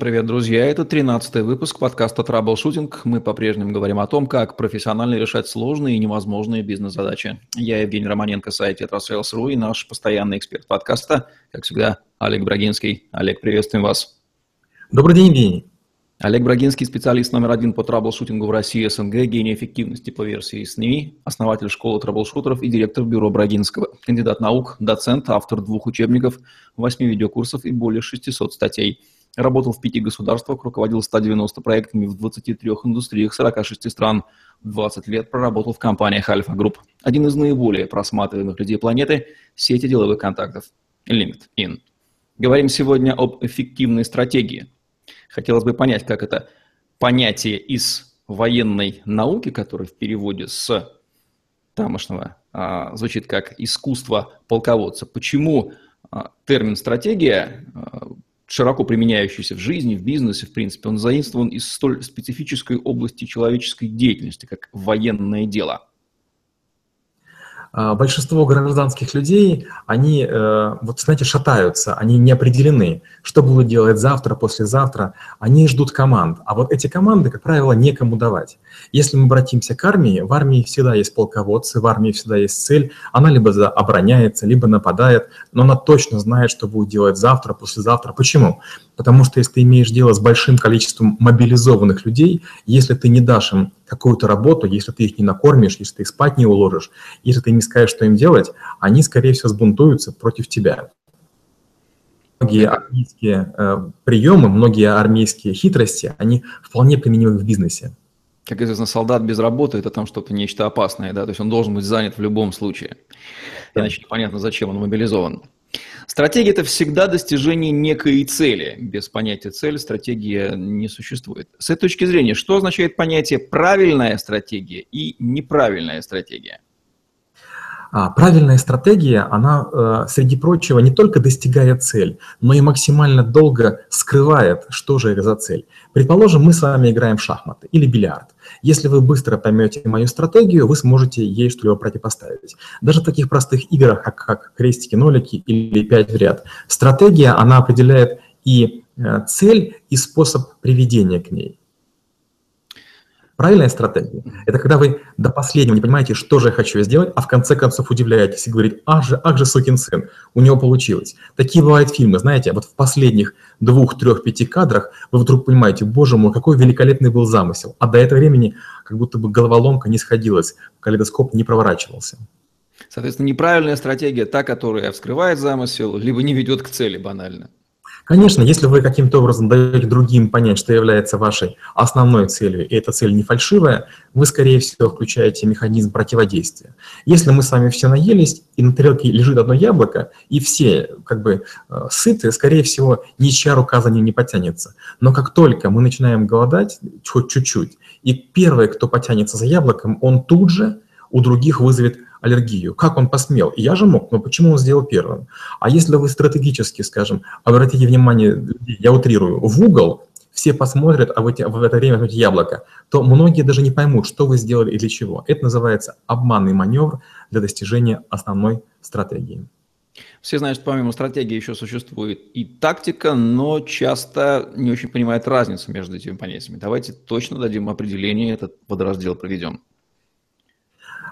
Привет, друзья! Это 13 выпуск подкаста «Траблшутинг». Мы по-прежнему говорим о том, как профессионально решать сложные и невозможные бизнес-задачи. Я Евгений Романенко, сайт «Tetrasales.ru» и наш постоянный эксперт подкаста, как всегда, Олег Брагинский. Олег, приветствуем вас. Добрый день, Евгений. Олег Брагинский, специалист номер один по траблшутингу в России СНГ, гений эффективности по версии СМИ, основатель школы траблшутеров и директор бюро Брагинского, кандидат наук, доцент, автор двух учебников, восьми видеокурсов и более 600 статей – Работал в пяти государствах, руководил 190 проектами в 23 индустриях 46 стран. 20 лет проработал в компаниях Альфа Групп. Один из наиболее просматриваемых людей планеты – сети деловых контактов LinkedIn. Говорим сегодня об эффективной стратегии. Хотелось бы понять, как это понятие из военной науки, которое в переводе с тамошного а, звучит как искусство полководца. Почему а, термин стратегия а, широко применяющийся в жизни, в бизнесе, в принципе, он заимствован из столь специфической области человеческой деятельности, как военное дело – а, большинство гражданских людей, они, э, вот знаете, шатаются, они не определены, что будут делать завтра, послезавтра, они ждут команд, а вот эти команды, как правило, некому давать. Если мы обратимся к армии, в армии всегда есть полководцы, в армии всегда есть цель, она либо обороняется, либо нападает, но она точно знает, что будет делать завтра, послезавтра. Почему? Потому что если ты имеешь дело с большим количеством мобилизованных людей, если ты не дашь им какую-то работу, если ты их не накормишь, если ты их спать не уложишь, если ты не скажешь, что им делать, они, скорее всего, сбунтуются против тебя. Многие армейские э, приемы, многие армейские хитрости, они вполне применимы в бизнесе. Как известно, солдат без работы – это там что-то нечто опасное, да, то есть он должен быть занят в любом случае. Иначе непонятно, зачем он мобилизован. Стратегия – это всегда достижение некой цели. Без понятия цель стратегия не существует. С этой точки зрения, что означает понятие правильная стратегия и неправильная стратегия? А, правильная стратегия, она, э, среди прочего, не только достигает цель, но и максимально долго скрывает, что же это за цель. Предположим, мы с вами играем в шахматы или бильярд. Если вы быстро поймете мою стратегию, вы сможете ей что-либо противопоставить. Даже в таких простых играх, как, как крестики, нолики или пять в ряд, стратегия, она определяет и э, цель, и способ приведения к ней. Правильная стратегия – это когда вы до последнего не понимаете, что же я хочу сделать, а в конце концов удивляетесь и говорите, ах же, ах же сукин сын, у него получилось. Такие бывают фильмы, знаете, вот в последних двух, трех, пяти кадрах вы вдруг понимаете, боже мой, какой великолепный был замысел, а до этого времени как будто бы головоломка не сходилась, калейдоскоп не проворачивался. Соответственно, неправильная стратегия, та, которая вскрывает замысел, либо не ведет к цели банально. Конечно, если вы каким-то образом даете другим понять, что является вашей основной целью, и эта цель не фальшивая, вы, скорее всего, включаете механизм противодействия. Если мы с вами все наелись, и на тарелке лежит одно яблоко, и все как бы э, сыты, скорее всего, ничья рука за ним не потянется. Но как только мы начинаем голодать, хоть чуть-чуть, и первый, кто потянется за яблоком, он тут же у других вызовет аллергию. Как он посмел? Я же мог, но почему он сделал первым? А если вы стратегически, скажем, обратите внимание, я утрирую, в угол, все посмотрят, а в, эти, в это время возьмете яблоко, то многие даже не поймут, что вы сделали и для чего. Это называется обманный маневр для достижения основной стратегии. Все знают, что помимо стратегии еще существует и тактика, но часто не очень понимают разницу между этими понятиями. Давайте точно дадим определение, этот подраздел проведем.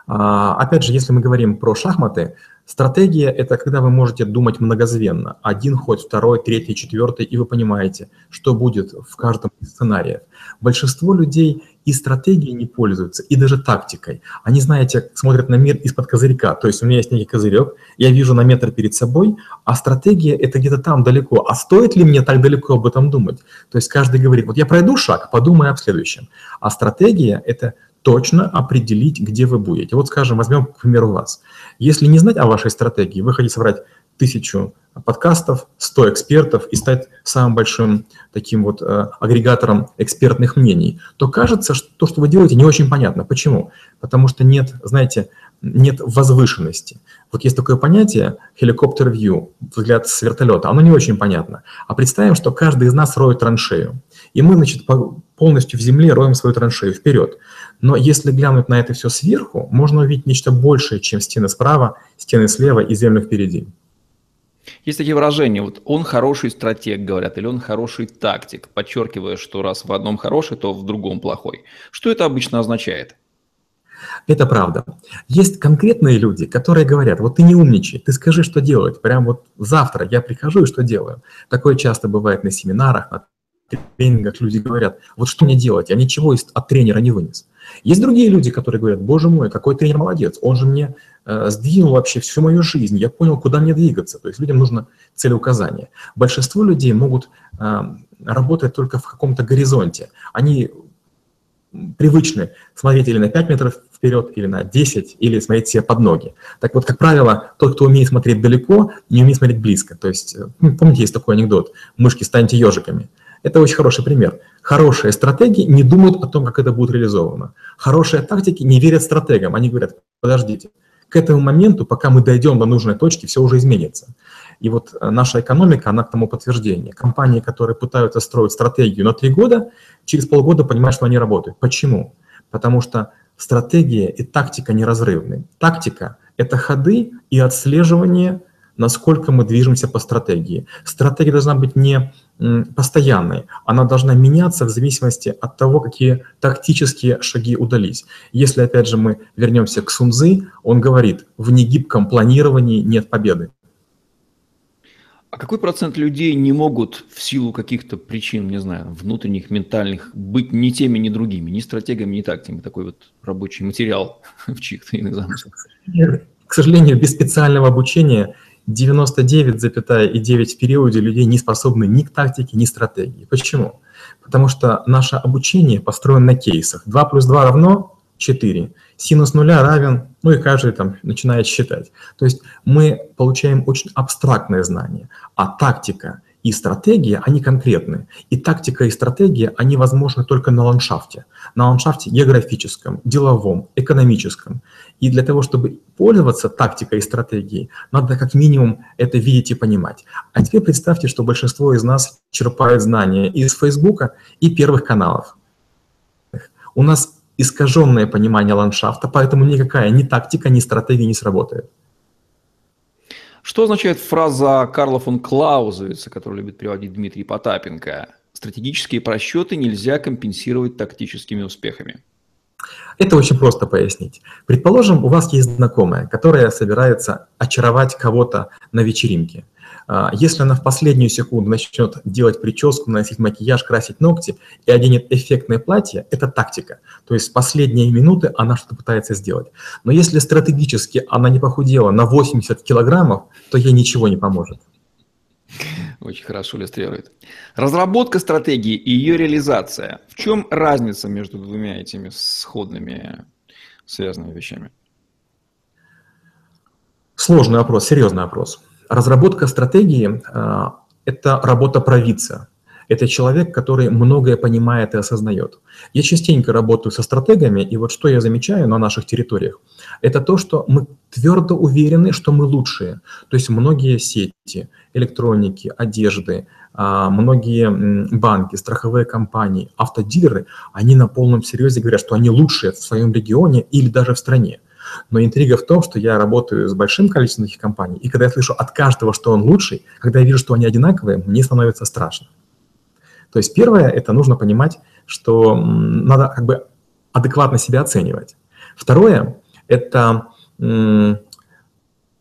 А, опять же, если мы говорим про шахматы, стратегия – это когда вы можете думать многозвенно. Один ход, второй, третий, четвертый, и вы понимаете, что будет в каждом из сценариев. Большинство людей и стратегией не пользуются, и даже тактикой. Они, знаете, смотрят на мир из-под козырька. То есть у меня есть некий козырек, я вижу на метр перед собой, а стратегия – это где-то там далеко. А стоит ли мне так далеко об этом думать? То есть каждый говорит, вот я пройду шаг, подумай об следующем. А стратегия – это – точно определить, где вы будете. Вот, скажем, возьмем, к примеру, вас. Если не знать о вашей стратегии, вы хотите собрать тысячу подкастов, 100 экспертов и стать самым большим таким вот э, агрегатором экспертных мнений, то кажется, что то, что вы делаете, не очень понятно. Почему? Потому что нет, знаете, нет возвышенности. Вот есть такое понятие view, взгляд с вертолета, оно не очень понятно. А представим, что каждый из нас роет траншею. И мы, значит, полностью в земле роем свою траншею вперед. Но если глянуть на это все сверху, можно увидеть нечто большее, чем стены справа, стены слева и землю впереди. Есть такие выражения, вот он хороший стратег, говорят, или он хороший тактик, подчеркивая, что раз в одном хороший, то в другом плохой. Что это обычно означает? Это правда. Есть конкретные люди, которые говорят, вот ты не умничай, ты скажи, что делать. Прям вот завтра я прихожу и что делаю. Такое часто бывает на семинарах, на тренингах люди говорят, вот что мне делать, я ничего от тренера не вынес. Есть другие люди, которые говорят, боже мой, какой тренер молодец, он же мне э, сдвинул вообще всю мою жизнь, я понял, куда мне двигаться. То есть людям нужно целеуказание. Большинство людей могут э, работать только в каком-то горизонте. Они привычны смотреть или на 5 метров вперед, или на 10, или смотреть себе под ноги. Так вот, как правило, тот, кто умеет смотреть далеко, не умеет смотреть близко. То есть, э, ну, помните, есть такой анекдот, мышки станьте ежиками. Это очень хороший пример. Хорошие стратегии не думают о том, как это будет реализовано. Хорошие тактики не верят стратегам. Они говорят, подождите, к этому моменту, пока мы дойдем до нужной точки, все уже изменится. И вот э, наша экономика, она к тому подтверждение. Компании, которые пытаются строить стратегию на три года, через полгода понимают, что они работают. Почему? Потому что стратегия и тактика неразрывны. Тактика – это ходы и отслеживание насколько мы движемся по стратегии. Стратегия должна быть не постоянной, она должна меняться в зависимости от того, какие тактические шаги удались. Если, опять же, мы вернемся к Сунзы, он говорит, в негибком планировании нет победы. А какой процент людей не могут в силу каких-то причин, не знаю, внутренних, ментальных, быть ни теми, ни другими, ни стратегами, ни тактиками? Такой вот рабочий материал в чьих-то иных замыслах. К сожалению, без специального обучения 99,9 в периоде людей не способны ни к тактике, ни к стратегии. Почему? Потому что наше обучение построено на кейсах. 2 плюс 2 равно 4. Синус нуля равен, ну и каждый там начинает считать. То есть мы получаем очень абстрактное знание. А тактика и стратегия, они конкретны. И тактика и стратегия, они возможны только на ландшафте. На ландшафте географическом, деловом, экономическом. И для того, чтобы пользоваться тактикой и стратегией, надо как минимум это видеть и понимать. А теперь представьте, что большинство из нас черпает знания из Фейсбука и первых каналов. У нас искаженное понимание ландшафта, поэтому никакая ни тактика, ни стратегия не сработает. Что означает фраза Карла фон Клаузевица, которую любит приводить Дмитрий Потапенко? Стратегические просчеты нельзя компенсировать тактическими успехами. Это очень просто пояснить. Предположим, у вас есть знакомая, которая собирается очаровать кого-то на вечеринке – если она в последнюю секунду начнет делать прическу, наносить макияж, красить ногти и оденет эффектное платье, это тактика. То есть в последние минуты она что-то пытается сделать. Но если стратегически она не похудела на 80 килограммов, то ей ничего не поможет. Очень хорошо иллюстрирует. Разработка стратегии и ее реализация. В чем разница между двумя этими сходными связанными вещами? Сложный вопрос, серьезный вопрос. Разработка стратегии э, – это работа провидца. Это человек, который многое понимает и осознает. Я частенько работаю со стратегами, и вот что я замечаю на наших территориях, это то, что мы твердо уверены, что мы лучшие. То есть многие сети, электроники, одежды, а, многие банки, страховые компании, автодилеры, они на полном серьезе говорят, что они лучшие в своем регионе или даже в стране. Но интрига в том, что я работаю с большим количеством таких компаний, и когда я слышу от каждого, что он лучший, когда я вижу, что они одинаковые, мне становится страшно. То есть первое, это нужно понимать, что надо как бы адекватно себя оценивать. Второе, это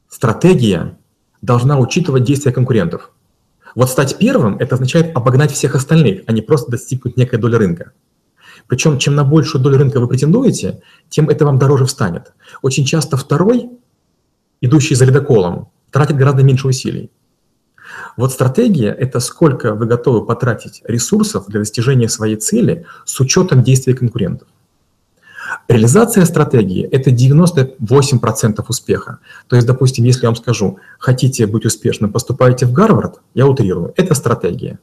стратегия должна учитывать действия конкурентов. Вот стать первым – это означает обогнать всех остальных, а не просто достигнуть некой доли рынка. Причем, чем на большую долю рынка вы претендуете, тем это вам дороже встанет. Очень часто второй, идущий за ледоколом, тратит гораздо меньше усилий. Вот стратегия – это сколько вы готовы потратить ресурсов для достижения своей цели с учетом действий конкурентов. Реализация стратегии – это 98% успеха. То есть, допустим, если я вам скажу, хотите быть успешным, поступайте в Гарвард, я утрирую, это стратегия.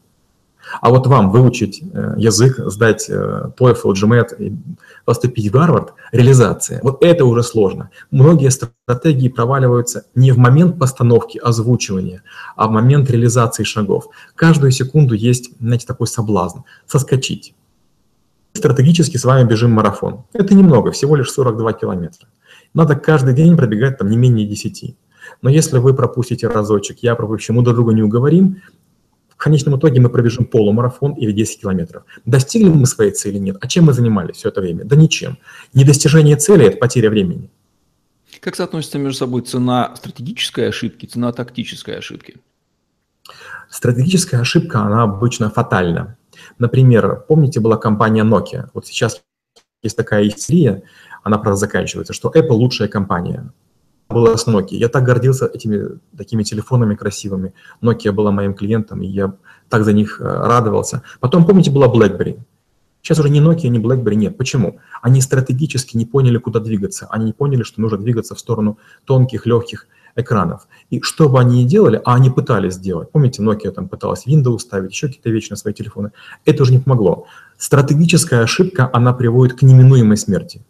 А вот вам выучить э, язык, сдать э, TOEFL, GMAT поступить в Гарвард – реализация. Вот это уже сложно. Многие стратегии проваливаются не в момент постановки, озвучивания, а в момент реализации шагов. Каждую секунду есть, знаете, такой соблазн – соскочить. Стратегически с вами бежим марафон. Это немного, всего лишь 42 километра. Надо каждый день пробегать там не менее 10. Но если вы пропустите разочек, я пропущу, мы друг друга не уговорим, конечном итоге мы пробежим полумарафон или 10 километров. Достигли мы своей цели? Нет. А чем мы занимались все это время? Да ничем. Недостижение цели – это потеря времени. Как соотносится между собой цена стратегической ошибки, цена тактической ошибки? Стратегическая ошибка, она обычно фатальна. Например, помните, была компания Nokia. Вот сейчас есть такая истерия, она, правда, заканчивается, что Apple лучшая компания. Была с Nokia. Я так гордился этими такими телефонами красивыми. Nokia была моим клиентом, и я так за них э, радовался. Потом, помните, была BlackBerry. Сейчас уже ни Nokia, ни BlackBerry нет. Почему? Они стратегически не поняли, куда двигаться. Они не поняли, что нужно двигаться в сторону тонких, легких экранов. И что бы они ни делали, а они пытались сделать. Помните, Nokia там пыталась Windows ставить, еще какие-то вещи на свои телефоны. Это уже не помогло. Стратегическая ошибка, она приводит к неминуемой смерти.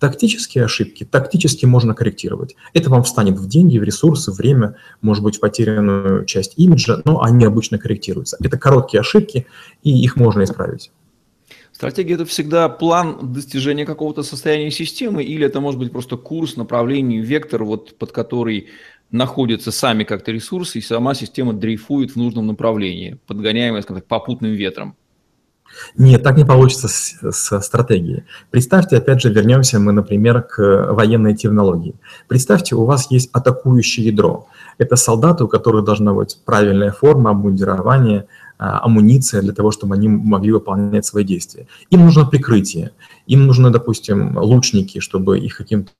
Тактические ошибки тактически можно корректировать. Это вам встанет в деньги, в ресурсы, в время, может быть, в потерянную часть имиджа, но они обычно корректируются. Это короткие ошибки, и их можно исправить. Стратегия – это всегда план достижения какого-то состояния системы, или это может быть просто курс, направление, вектор, вот, под который находятся сами как-то ресурсы, и сама система дрейфует в нужном направлении, подгоняемая, скажем так, попутным ветром. Нет, так не получится с, с стратегией. Представьте, опять же, вернемся мы, например, к военной терминологии. Представьте, у вас есть атакующее ядро. Это солдаты, у которых должна быть правильная форма, обмундирование, а, амуниция для того, чтобы они могли выполнять свои действия. Им нужно прикрытие, им нужны, допустим, лучники, чтобы их каким-то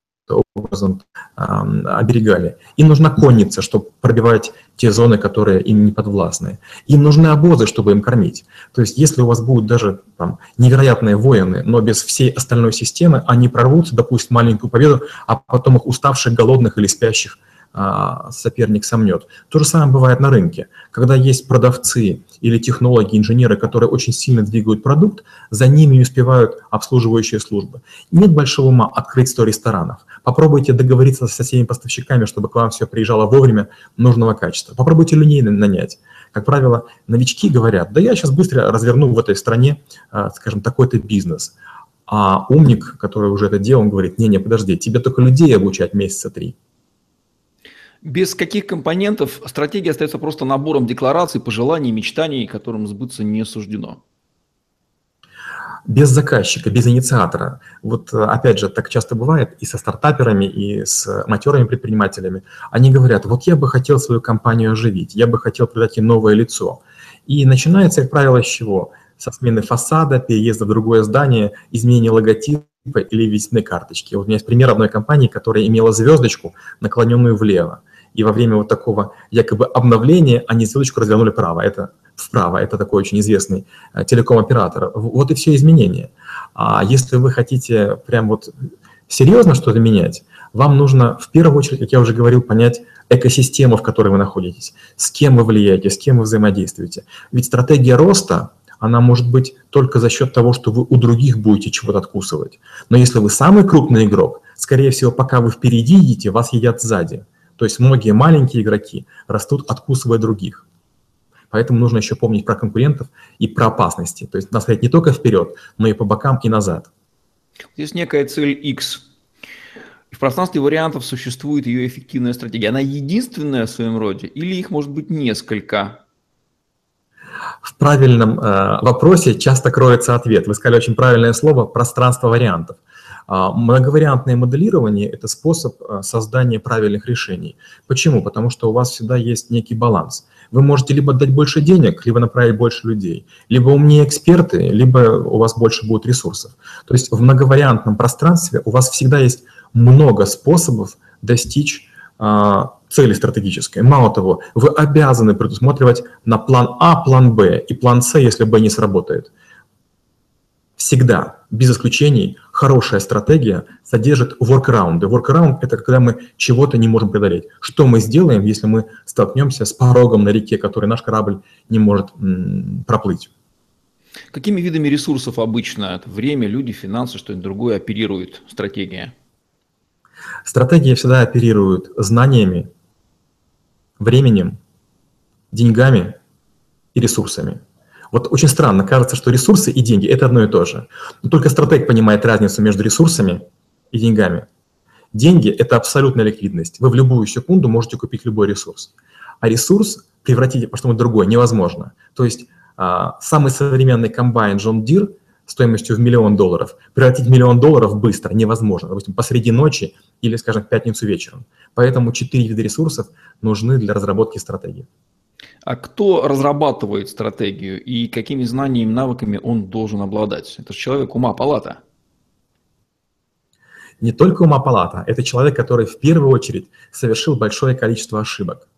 образом оберегали. Им нужна конница, чтобы пробивать те зоны, которые им не подвластны. Им нужны обозы, чтобы им кормить. То есть если у вас будут даже там, невероятные воины, но без всей остальной системы, они прорвутся, допустим, маленькую победу, а потом их уставших, голодных или спящих – соперник сомнет. То же самое бывает на рынке. Когда есть продавцы или технологи, инженеры, которые очень сильно двигают продукт, за ними успевают обслуживающие службы. Нет большого ума открыть 100 ресторанов. Попробуйте договориться со всеми поставщиками, чтобы к вам все приезжало вовремя нужного качества. Попробуйте людей нанять. Как правило, новички говорят, да я сейчас быстро разверну в этой стране, а, скажем, такой-то бизнес. А умник, который уже это делал, он говорит, не-не, подожди, тебе только людей обучать месяца три. Без каких компонентов стратегия остается просто набором деклараций, пожеланий, мечтаний, которым сбыться не суждено? без заказчика, без инициатора. Вот опять же, так часто бывает и со стартаперами, и с матерыми предпринимателями. Они говорят, вот я бы хотел свою компанию оживить, я бы хотел придать ей новое лицо. И начинается, как правило, с чего? Со смены фасада, переезда в другое здание, изменения логотипа или визитной карточки. Вот у меня есть пример одной компании, которая имела звездочку, наклоненную влево и во время вот такого якобы обновления они ссылочку развернули вправо. Это вправо, это такой очень известный э, телеком-оператор. Вот и все изменения. А если вы хотите прям вот серьезно что-то менять, вам нужно в первую очередь, как я уже говорил, понять экосистему, в которой вы находитесь, с кем вы влияете, с кем вы взаимодействуете. Ведь стратегия роста, она может быть только за счет того, что вы у других будете чего-то откусывать. Но если вы самый крупный игрок, скорее всего, пока вы впереди едете, вас едят сзади. То есть многие маленькие игроки растут, откусывая других. Поэтому нужно еще помнить про конкурентов и про опасности. То есть надо смотреть не только вперед, но и по бокам и назад. Здесь некая цель X. В пространстве вариантов существует ее эффективная стратегия. Она единственная в своем роде или их может быть несколько? В правильном э, вопросе часто кроется ответ. Вы сказали очень правильное слово «пространство вариантов». А, многовариантное моделирование – это способ а, создания правильных решений. Почему? Потому что у вас всегда есть некий баланс. Вы можете либо дать больше денег, либо направить больше людей, либо умнее эксперты, либо у вас больше будет ресурсов. То есть в многовариантном пространстве у вас всегда есть много способов достичь а, цели стратегической. Мало того, вы обязаны предусматривать на план А, план Б и план С, если Б не сработает. Всегда, без исключений, хорошая стратегия содержит workaround. Workaround – это когда мы чего-то не можем преодолеть. Что мы сделаем, если мы столкнемся с порогом на реке, который наш корабль не может м, проплыть? Какими видами ресурсов обычно, время, люди, финансы, что-нибудь другое, оперирует стратегия? Стратегия всегда оперирует знаниями, временем, деньгами и ресурсами. Вот очень странно, кажется, что ресурсы и деньги – это одно и то же. Но только стратег понимает разницу между ресурсами и деньгами. Деньги – это абсолютная ликвидность. Вы в любую секунду можете купить любой ресурс. А ресурс превратить во что-то другое невозможно. То есть а, самый современный комбайн John Deere стоимостью в миллион долларов превратить миллион долларов быстро невозможно, допустим, посреди ночи или, скажем, в пятницу вечером. Поэтому четыре вида ресурсов нужны для разработки стратегии. А кто разрабатывает стратегию и какими знаниями и навыками он должен обладать? Это же человек ума палата. Не только ума палата, это человек, который в первую очередь совершил большое количество ошибок.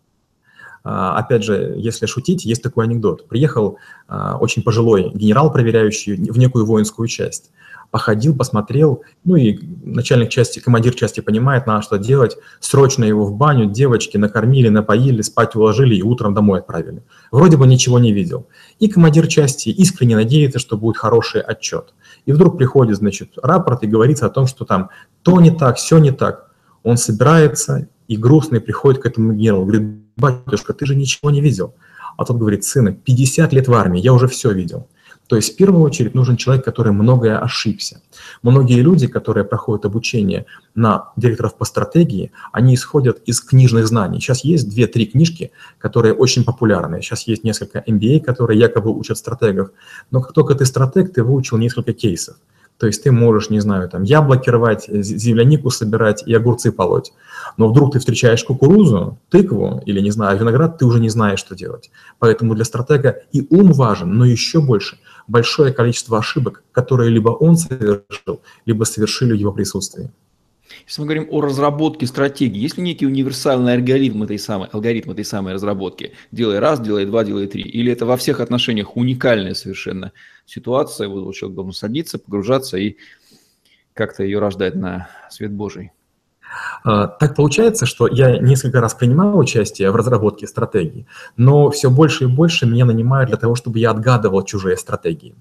А, опять же, если шутить, есть такой анекдот. Приехал а, очень пожилой генерал, проверяющий в некую воинскую часть походил, посмотрел, ну и начальник части, командир части понимает, надо что делать, срочно его в баню, девочки накормили, напоили, спать уложили и утром домой отправили. Вроде бы ничего не видел. И командир части искренне надеется, что будет хороший отчет. И вдруг приходит, значит, рапорт и говорится о том, что там то не так, все не так. Он собирается и грустный приходит к этому генералу, говорит, батюшка, ты же ничего не видел. А тот говорит, сына, 50 лет в армии, я уже все видел. То есть в первую очередь нужен человек, который многое ошибся. Многие люди, которые проходят обучение на директоров по стратегии, они исходят из книжных знаний. Сейчас есть две-три книжки, которые очень популярны. Сейчас есть несколько MBA, которые якобы учат стратегов. Но как только ты стратег, ты выучил несколько кейсов. То есть ты можешь, не знаю, там яблоки рвать, землянику собирать и огурцы полоть. Но вдруг ты встречаешь кукурузу, тыкву или, не знаю, виноград, ты уже не знаешь, что делать. Поэтому для стратега и ум важен, но еще больше большое количество ошибок, которые либо он совершил, либо совершили в его присутствии. Если мы говорим о разработке стратегии, есть ли некий универсальный алгоритм этой самой, алгоритм этой самой разработки? Делай раз, делай два, делай три. Или это во всех отношениях уникальная совершенно ситуация? Вот человек должен садиться, погружаться и как-то ее рождать на свет Божий. А, так получается, что я несколько раз принимал участие в разработке стратегии, но все больше и больше меня нанимают для того, чтобы я отгадывал чужие стратегии.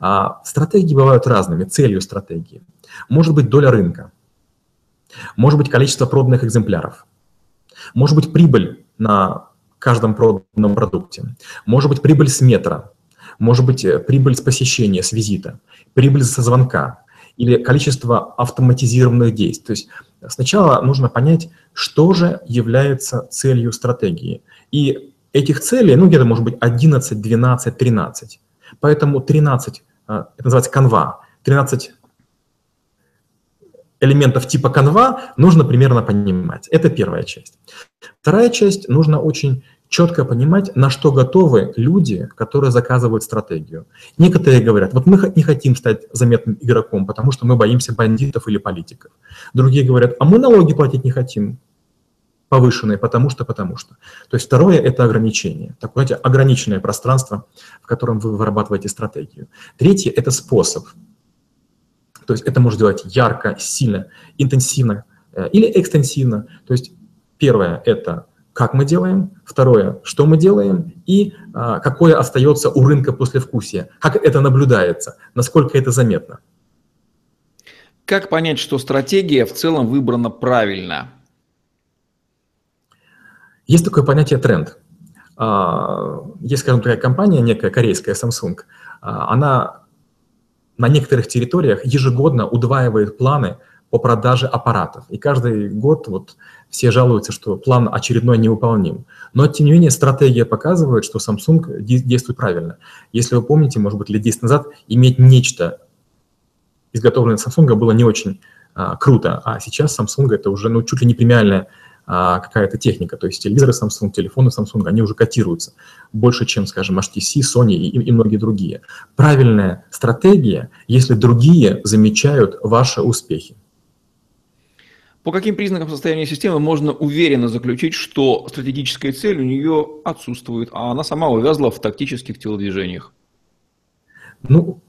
А, стратегии бывают разными, целью стратегии. Может быть доля рынка, может быть количество проданных экземпляров, может быть прибыль на каждом проданном продукте, может быть прибыль с метра, может быть э, прибыль с посещения, с визита, прибыль со звонка или количество автоматизированных действий. То есть Сначала нужно понять, что же является целью стратегии. И этих целей, ну, где-то может быть 11, 12, 13. Поэтому 13, а, это называется канва, 13 элементов типа канва нужно примерно понимать. Это первая часть. Вторая часть, нужно очень четко понимать, на что готовы люди, которые заказывают стратегию. Некоторые говорят, вот мы не хотим стать заметным игроком, потому что мы боимся бандитов или политиков. Другие говорят, а мы налоги платить не хотим, повышенные, потому что, потому что. То есть второе – это ограничение. Такое ограниченное пространство, в котором вы вырабатываете стратегию. Третье – это способ. То есть это можно делать ярко, сильно, интенсивно э, или экстенсивно. То есть первое – это как мы делаем, второе, что мы делаем, и а, какое остается у рынка послевкусия, как это наблюдается, насколько это заметно. Как понять, что стратегия в целом выбрана правильно? Есть такое понятие тренд. А, есть, скажем, такая компания, некая корейская Samsung, а, она на некоторых территориях ежегодно удваивает планы по продаже аппаратов. И каждый год вот все жалуются, что план очередной невыполним. Но, тем не менее, стратегия показывает, что Samsung действует правильно. Если вы помните, может быть, лет 10 назад, иметь нечто, изготовленное Samsung, было не очень а, круто. А сейчас Samsung это уже ну, чуть ли не премиальная какая-то техника. То есть телевизоры Samsung, телефоны Samsung, они уже котируются больше, чем, скажем, HTC, Sony и, и многие другие. Правильная стратегия, если другие замечают ваши успехи. По каким признакам состояния системы можно уверенно заключить, что стратегическая цель у нее отсутствует, а она сама увязла в тактических телодвижениях? Ну,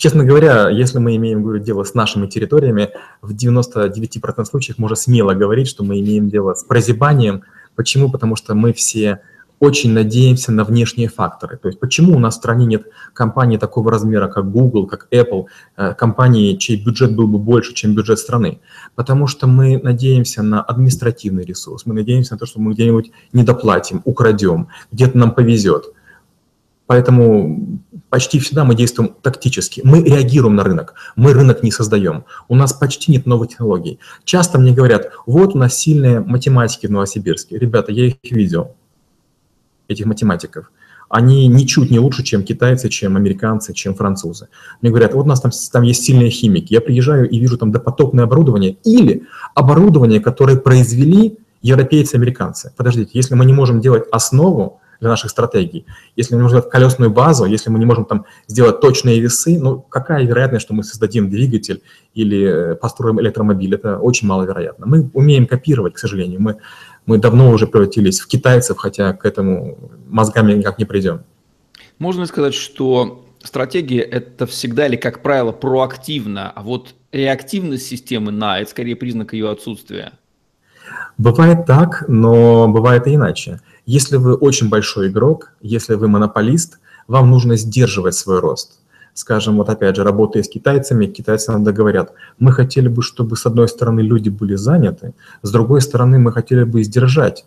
честно говоря, если мы имеем говорю, дело с нашими территориями, в 99% случаев можно смело говорить, что мы имеем дело с прозябанием. Почему? Потому что мы все очень надеемся на внешние факторы. То есть почему у нас в стране нет компаний такого размера, как Google, как Apple, э, компании, чей бюджет был бы больше, чем бюджет страны? Потому что мы надеемся на административный ресурс, мы надеемся на то, что мы где-нибудь недоплатим, украдем, где-то нам повезет. Поэтому почти всегда мы действуем тактически. Мы реагируем на рынок, мы рынок не создаем. У нас почти нет новых технологий. Часто мне говорят, вот у нас сильные математики в Новосибирске. Ребята, я их видел, этих математиков они ничуть не лучше, чем китайцы, чем американцы, чем французы. Мне говорят, вот у нас там, там есть сильные химики. Я приезжаю и вижу там допотопное оборудование или оборудование, которое произвели европейцы, американцы. Подождите, если мы не можем делать основу для наших стратегий, если мы не можем сделать колесную базу, если мы не можем там сделать точные весы, ну какая вероятность, что мы создадим двигатель или э, построим электромобиль? Это очень маловероятно. Мы умеем копировать, к сожалению. Мы мы давно уже превратились в китайцев, хотя к этому мозгами никак не придем. Можно сказать, что стратегия – это всегда или, как правило, проактивно, а вот реактивность системы на – это скорее признак ее отсутствия. Бывает так, но бывает и иначе. Если вы очень большой игрок, если вы монополист, вам нужно сдерживать свой рост скажем, вот опять же, работая с китайцами, китайцы иногда говорят, мы хотели бы, чтобы с одной стороны люди были заняты, с другой стороны мы хотели бы сдержать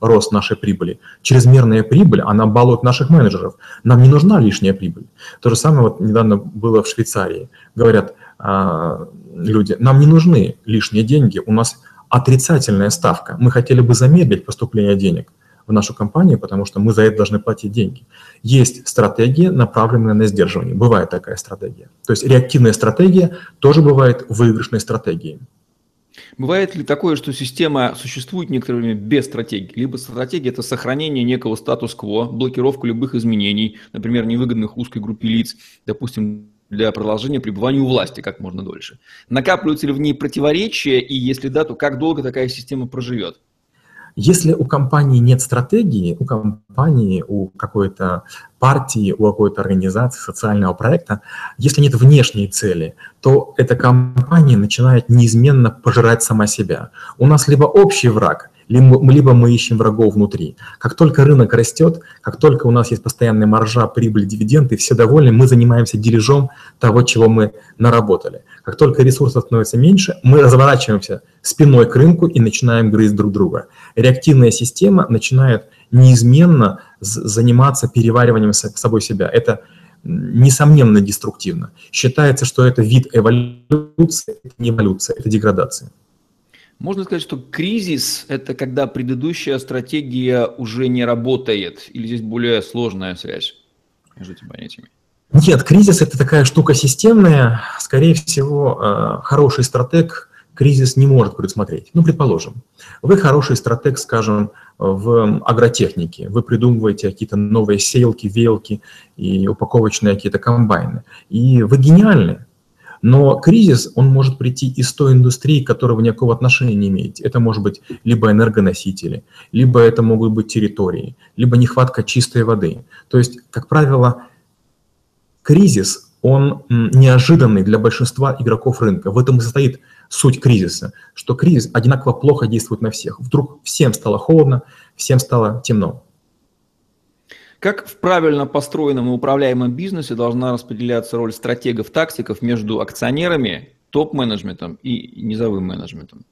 рост нашей прибыли. Чрезмерная прибыль, она балует наших менеджеров. Нам не нужна лишняя прибыль. То же самое вот недавно было в Швейцарии. Говорят а, люди, нам не нужны лишние деньги, у нас отрицательная ставка. Мы хотели бы замедлить поступление денег в нашу компанию, потому что мы за это должны платить деньги. Есть стратегия, направленная на сдерживание. Бывает такая стратегия. То есть реактивная стратегия тоже бывает выигрышной стратегией. Бывает ли такое, что система существует некоторое время без стратегии? Либо стратегия – это сохранение некого статус-кво, блокировка любых изменений, например, невыгодных узкой группе лиц, допустим, для продолжения пребывания у власти как можно дольше. Накапливаются ли в ней противоречия, и если да, то как долго такая система проживет? Если у компании нет стратегии, у компании, у какой-то партии, у какой-то организации, социального проекта, если нет внешней цели, то эта компания начинает неизменно пожирать сама себя. У нас либо общий враг, либо мы ищем врагов внутри. Как только рынок растет, как только у нас есть постоянная маржа, прибыль, дивиденды, все довольны, мы занимаемся дележом того, чего мы наработали. Как только ресурсов становится меньше, мы разворачиваемся спиной к рынку и начинаем грызть друг друга. Реактивная система начинает неизменно заниматься перевариванием собой себя. Это несомненно деструктивно. Считается, что это вид эволюции, это не эволюция, это деградация. Можно сказать, что кризис – это когда предыдущая стратегия уже не работает, или здесь более сложная связь между этими понятиями? Нет, кризис – это такая штука системная. Скорее всего, э, хороший стратег кризис не может предусмотреть. Ну, предположим, вы хороший стратег, скажем, в агротехнике. Вы придумываете какие-то новые сеялки, веялки и упаковочные какие-то комбайны. И вы гениальны. Но кризис, он может прийти из той индустрии, к которой вы никакого отношения не имеете. Это может быть либо энергоносители, либо это могут быть территории, либо нехватка чистой воды. То есть, как правило, кризис, он неожиданный для большинства игроков рынка. В этом и состоит суть кризиса, что кризис одинаково плохо действует на всех. Вдруг всем стало холодно, всем стало темно. Как в правильно построенном и управляемом бизнесе должна распределяться роль стратегов, тактиков между акционерами, топ-менеджментом и низовым менеджментом?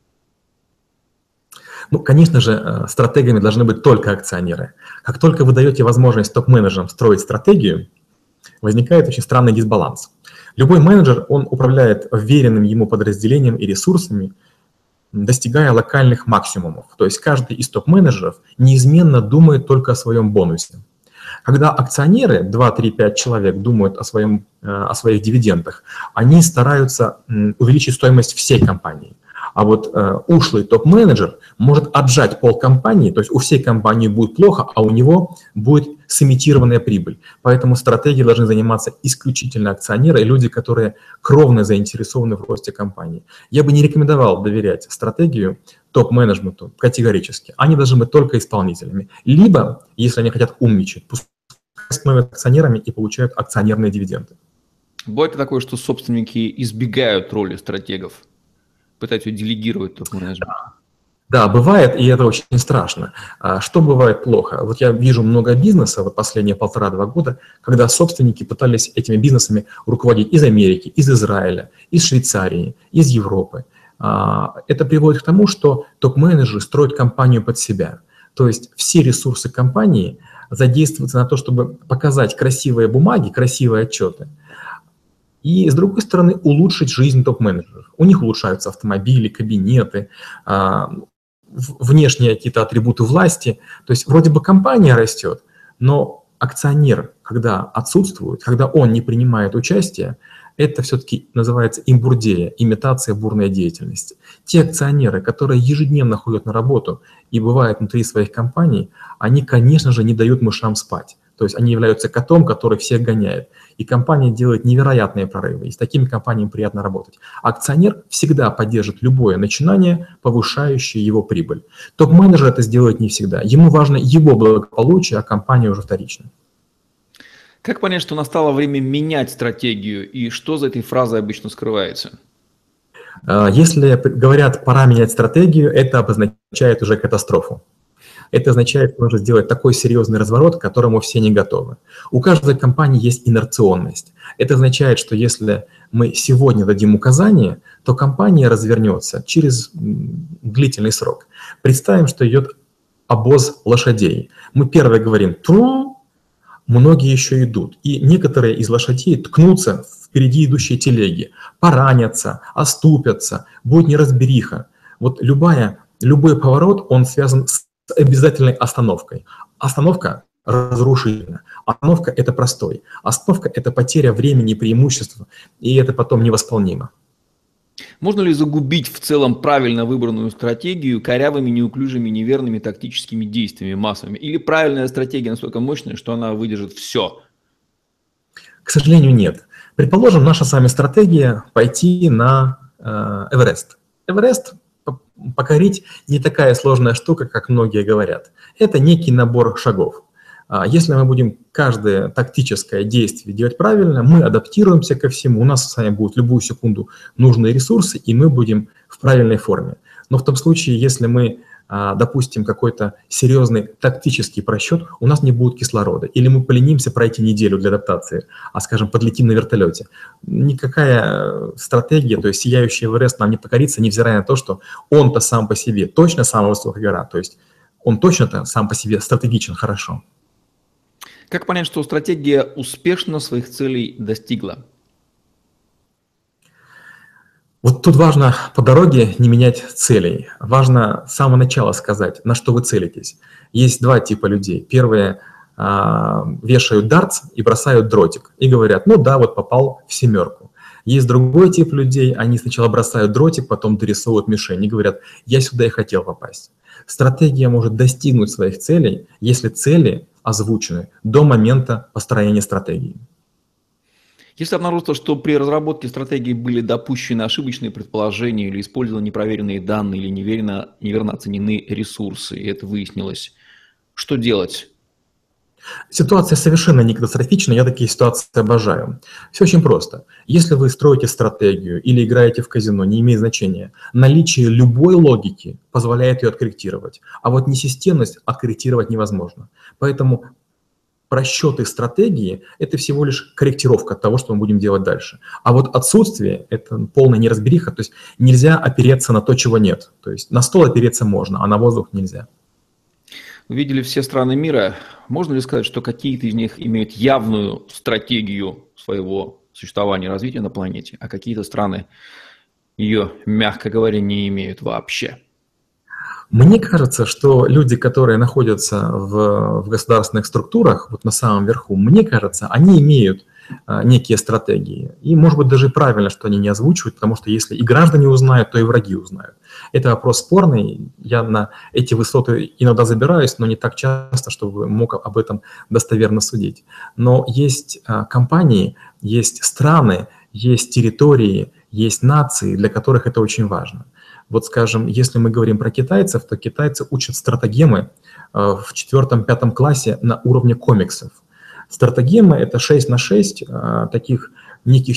Ну, конечно же, э, стратегами должны быть только акционеры. Как только вы даете возможность топ-менеджерам строить стратегию, возникает очень странный дисбаланс. Любой менеджер, он управляет веренным ему подразделением и ресурсами, достигая локальных максимумов. То есть каждый из топ-менеджеров неизменно думает только о своем бонусе. Когда акционеры, 2, 3, 5 человек, думают о, своем, э, о своих дивидендах, они стараются увеличить стоимость всей компании. А вот э, ушлый топ-менеджер может отжать пол компании, то есть у всей компании будет плохо, а у него будет сымитированная прибыль. Поэтому стратегией должны заниматься исключительно акционеры и люди, которые кровно заинтересованы в росте компании. Я бы не рекомендовал доверять стратегию топ-менеджменту категорически. Они должны быть только исполнителями. Либо, если они хотят умничать, пускай становятся акционерами и получают акционерные дивиденды. Бывает такое, что собственники избегают роли стратегов, пытаются делегировать топ-менеджмент? Да, бывает, и это очень страшно. А что бывает плохо? Вот я вижу много бизнеса вот последние полтора-два года, когда собственники пытались этими бизнесами руководить из Америки, из Израиля, из Швейцарии, из Европы. А, это приводит к тому, что топ-менеджеры строят компанию под себя. То есть все ресурсы компании задействоваться на то, чтобы показать красивые бумаги, красивые отчеты, и, с другой стороны, улучшить жизнь топ-менеджеров. У них улучшаются автомобили, кабинеты, а, внешние какие-то атрибуты власти. То есть вроде бы компания растет, но акционер, когда отсутствует, когда он не принимает участие, это все-таки называется имбурдея, имитация бурной деятельности. Те акционеры, которые ежедневно ходят на работу и бывают внутри своих компаний, они, конечно же, не дают мышам спать. То есть они являются котом, который всех гоняет. И компания делает невероятные прорывы. И с такими компаниями приятно работать. Акционер всегда поддержит любое начинание, повышающее его прибыль. Топ-менеджер это сделает не всегда. Ему важно его благополучие, а компания уже вторична. Как понять, что настало время менять стратегию и что за этой фразой обычно скрывается? А, если говорят «пора менять стратегию», это обозначает уже катастрофу. Это означает, что нужно сделать такой серьезный разворот, к которому все не готовы. У каждой компании есть инерционность. Это означает, что если мы сегодня дадим указание, то компания развернется через длительный срок. Представим, что идет обоз лошадей. Мы первое говорим «тру», многие еще идут. И некоторые из лошадей ткнутся впереди идущие телеги, поранятся, оступятся, будет неразбериха. Вот любая, любой поворот, он связан с обязательной остановкой. Остановка разрушительна. Остановка – это простой. Остановка – это потеря времени и преимущества, и это потом невосполнимо. Можно ли загубить в целом правильно выбранную стратегию корявыми, неуклюжими, неверными тактическими действиями массовыми? Или правильная стратегия настолько мощная, что она выдержит все? К сожалению, нет. Предположим, наша с вами стратегия пойти на э, Эверест. Эверест покорить не такая сложная штука, как многие говорят. Это некий набор шагов. А если мы будем каждое тактическое действие делать правильно, мы адаптируемся ко всему, у нас с вами будут любую секунду нужные ресурсы, и мы будем в правильной форме. Но в том случае, если мы, а, допустим, какой-то серьезный тактический просчет, у нас не будет кислорода, или мы поленимся пройти неделю для адаптации, а, скажем, подлетим на вертолете. Никакая э, стратегия, то есть сияющий Эверест нам не покорится, невзирая на то, что он-то сам по себе точно самая высокая гора, то есть он точно-то сам по себе стратегичен хорошо. Как понять, что стратегия успешно своих целей достигла? Вот тут важно по дороге не менять целей. Важно с самого начала сказать, на что вы целитесь. Есть два типа людей. Первые а, вешают дартс и бросают дротик. И говорят, ну да, вот попал в семерку. Есть другой тип людей, они сначала бросают дротик, потом дорисовывают мишень и говорят, я сюда и хотел попасть. Стратегия может достигнуть своих целей, если цели озвучены до момента построения стратегии. Если обнаружится, что при разработке стратегии были допущены ошибочные предположения или использованы непроверенные данные или неверно, неверно оценены ресурсы, и это выяснилось, что делать? Ситуация совершенно не катастрофична, я такие ситуации обожаю. Все очень просто. Если вы строите стратегию или играете в казино, не имеет значения, наличие любой логики позволяет ее откорректировать, а вот несистемность откорректировать невозможно. Поэтому просчеты стратегии – это всего лишь корректировка того, что мы будем делать дальше. А вот отсутствие – это полная неразбериха, то есть нельзя опереться на то, чего нет. То есть на стол опереться можно, а на воздух нельзя увидели все страны мира, можно ли сказать, что какие-то из них имеют явную стратегию своего существования и развития на планете, а какие-то страны ее, мягко говоря, не имеют вообще? Мне кажется, что люди, которые находятся в, в государственных структурах, вот на самом верху, мне кажется, они имеют некие стратегии. И, может быть, даже правильно, что они не озвучивают, потому что если и граждане узнают, то и враги узнают. Это вопрос спорный. Я на эти высоты иногда забираюсь, но не так часто, чтобы мог об этом достоверно судить. Но есть а, компании, есть страны, есть территории, есть нации, для которых это очень важно. Вот, скажем, если мы говорим про китайцев, то китайцы учат стратегемы а, в четвертом-пятом классе на уровне комиксов. Стратегемы – это 6 на 6 а, таких неких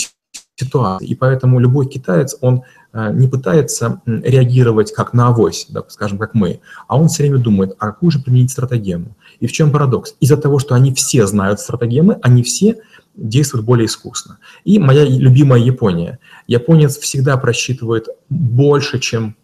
ситуаций. И поэтому любой китаец, он э, не пытается реагировать как на авось, да, скажем, как мы, а он все время думает, а какую же применить стратегему. И в чем парадокс? Из-за того, что они все знают стратегемы, они все действуют более искусно. И моя любимая Япония. Японец всегда просчитывает больше, чем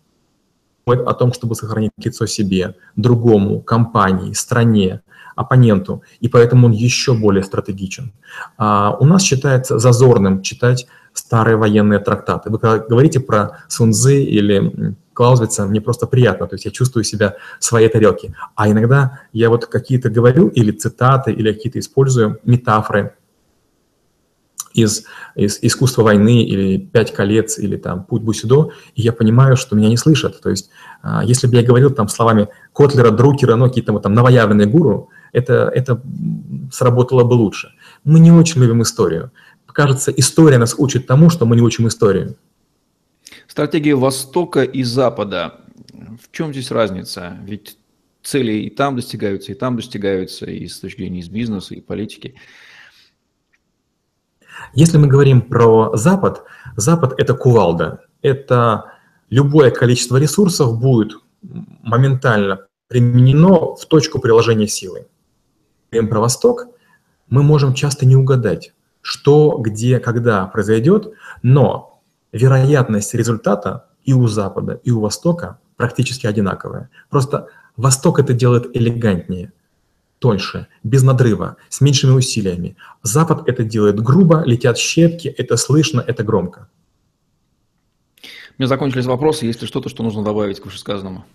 о том, чтобы сохранить лицо себе, другому, компании, стране, оппоненту, и поэтому он еще более стратегичен. А у нас считается зазорным читать старые военные трактаты. Вы когда говорите про Сунзы или Клаузвица, мне просто приятно, то есть я чувствую себя в своей тарелке. А иногда я вот какие-то говорю или цитаты, или какие-то использую метафоры, из, из искусства войны или «Пять колец» или там «Путь Бусидо», и я понимаю, что меня не слышат. То есть а, если бы я говорил там словами Котлера, Друкера, ну, какие-то там новоявленные гуру, это, это сработало бы лучше. Мы не очень любим историю. Кажется, история нас учит тому, что мы не учим историю. Стратегия Востока и Запада. В чем здесь разница? Ведь цели и там достигаются, и там достигаются, и с точки зрения из бизнеса, и политики. Если мы говорим про Запад, Запад – это кувалда. Это любое количество ресурсов будет моментально применено в точку приложения силы. Говорим про Восток, мы можем часто не угадать, что, где, когда произойдет, но вероятность результата и у Запада, и у Востока практически одинаковая. Просто Восток это делает элегантнее, тоньше, без надрыва, с меньшими усилиями. Запад это делает грубо, летят щепки, это слышно, это громко. У меня закончились вопросы. Есть ли что-то, что нужно добавить к вышесказанному?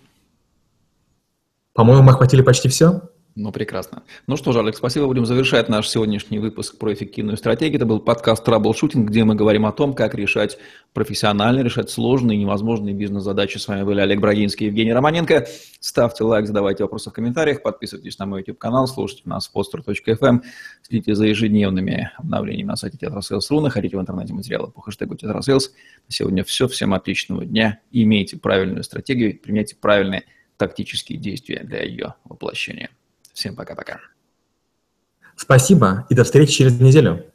По-моему, мы охватили почти все. Ну, прекрасно. Ну что же, Олег, спасибо. Будем завершать наш сегодняшний выпуск про эффективную стратегию. Это был подкаст «Траблшутинг», где мы говорим о том, как решать профессионально, решать сложные и невозможные бизнес-задачи. С вами были Олег Брагинский и Евгений Романенко. Ставьте лайк, задавайте вопросы в комментариях, подписывайтесь на мой YouTube-канал, слушайте нас в podster.fm, эм, следите за ежедневными обновлениями на сайте Tetrasales.ru, находите в интернете материалы по хэштегу Tetrasales. На сегодня все. Всем отличного дня. Имейте правильную стратегию, применяйте правильные тактические действия для ее воплощения. Всем пока-пока. Спасибо и до встречи через неделю.